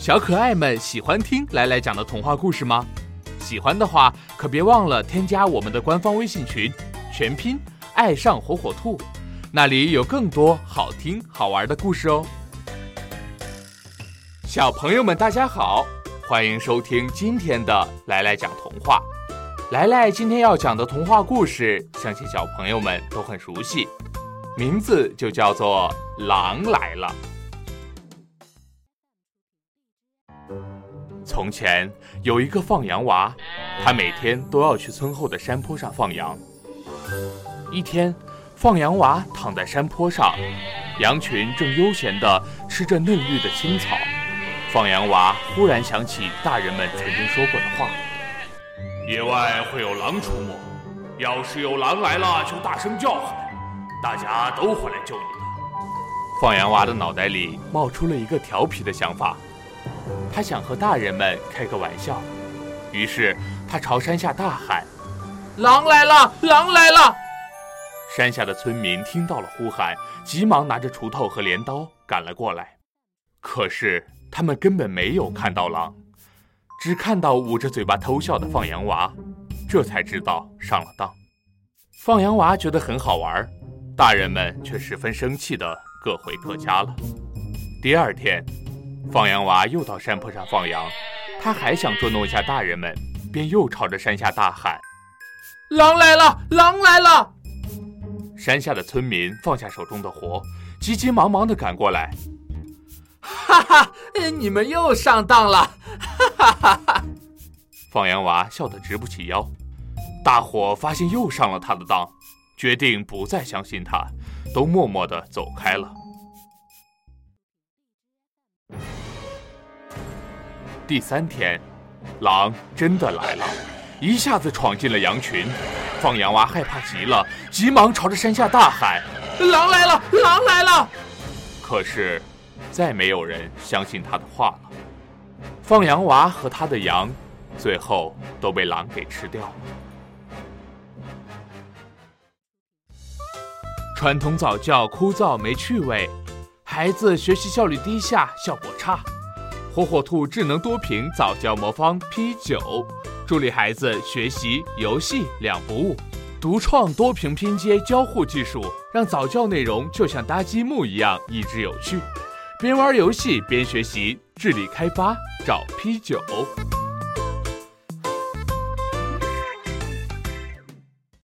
小可爱们喜欢听来来讲的童话故事吗？喜欢的话，可别忘了添加我们的官方微信群，全拼爱上火火兔，那里有更多好听好玩的故事哦。小朋友们，大家好，欢迎收听今天的来来讲童话。来来今天要讲的童话故事，相信小朋友们都很熟悉，名字就叫做《狼来了》。从前有一个放羊娃，他每天都要去村后的山坡上放羊。一天，放羊娃躺在山坡上，羊群正悠闲地吃着嫩绿的青草。放羊娃忽然想起大人们曾经说过的话：“野外会有狼出没，要是有狼来了，就大声叫喊，大家都会来救你的。”放羊娃的脑袋里冒出了一个调皮的想法。他想和大人们开个玩笑，于是他朝山下大喊：“狼来了！狼来了！”山下的村民听到了呼喊，急忙拿着锄头和镰刀赶了过来。可是他们根本没有看到狼，只看到捂着嘴巴偷笑的放羊娃，这才知道上了当。放羊娃觉得很好玩，大人们却十分生气的各回各家了。第二天。放羊娃又到山坡上放羊，他还想捉弄一下大人们，便又朝着山下大喊：“狼来了！狼来了！”山下的村民放下手中的活，急急忙忙地赶过来。哈哈，你们又上当了！哈哈哈哈！放羊娃笑得直不起腰。大伙发现又上了他的当，决定不再相信他，都默默地走开了。第三天，狼真的来了，一下子闯进了羊群。放羊娃害怕极了，急忙朝着山下大喊：“狼来了！狼来了！”可是，再没有人相信他的话了。放羊娃和他的羊，最后都被狼给吃掉了。传统早教枯燥没趣味，孩子学习效率低下，效果差。火火兔智能多屏早教魔方 P 九，助力孩子学习游戏两不误。独创多屏拼接交互技术，让早教内容就像搭积木一样益智有趣。边玩游戏边学习，智力开发找 P 九。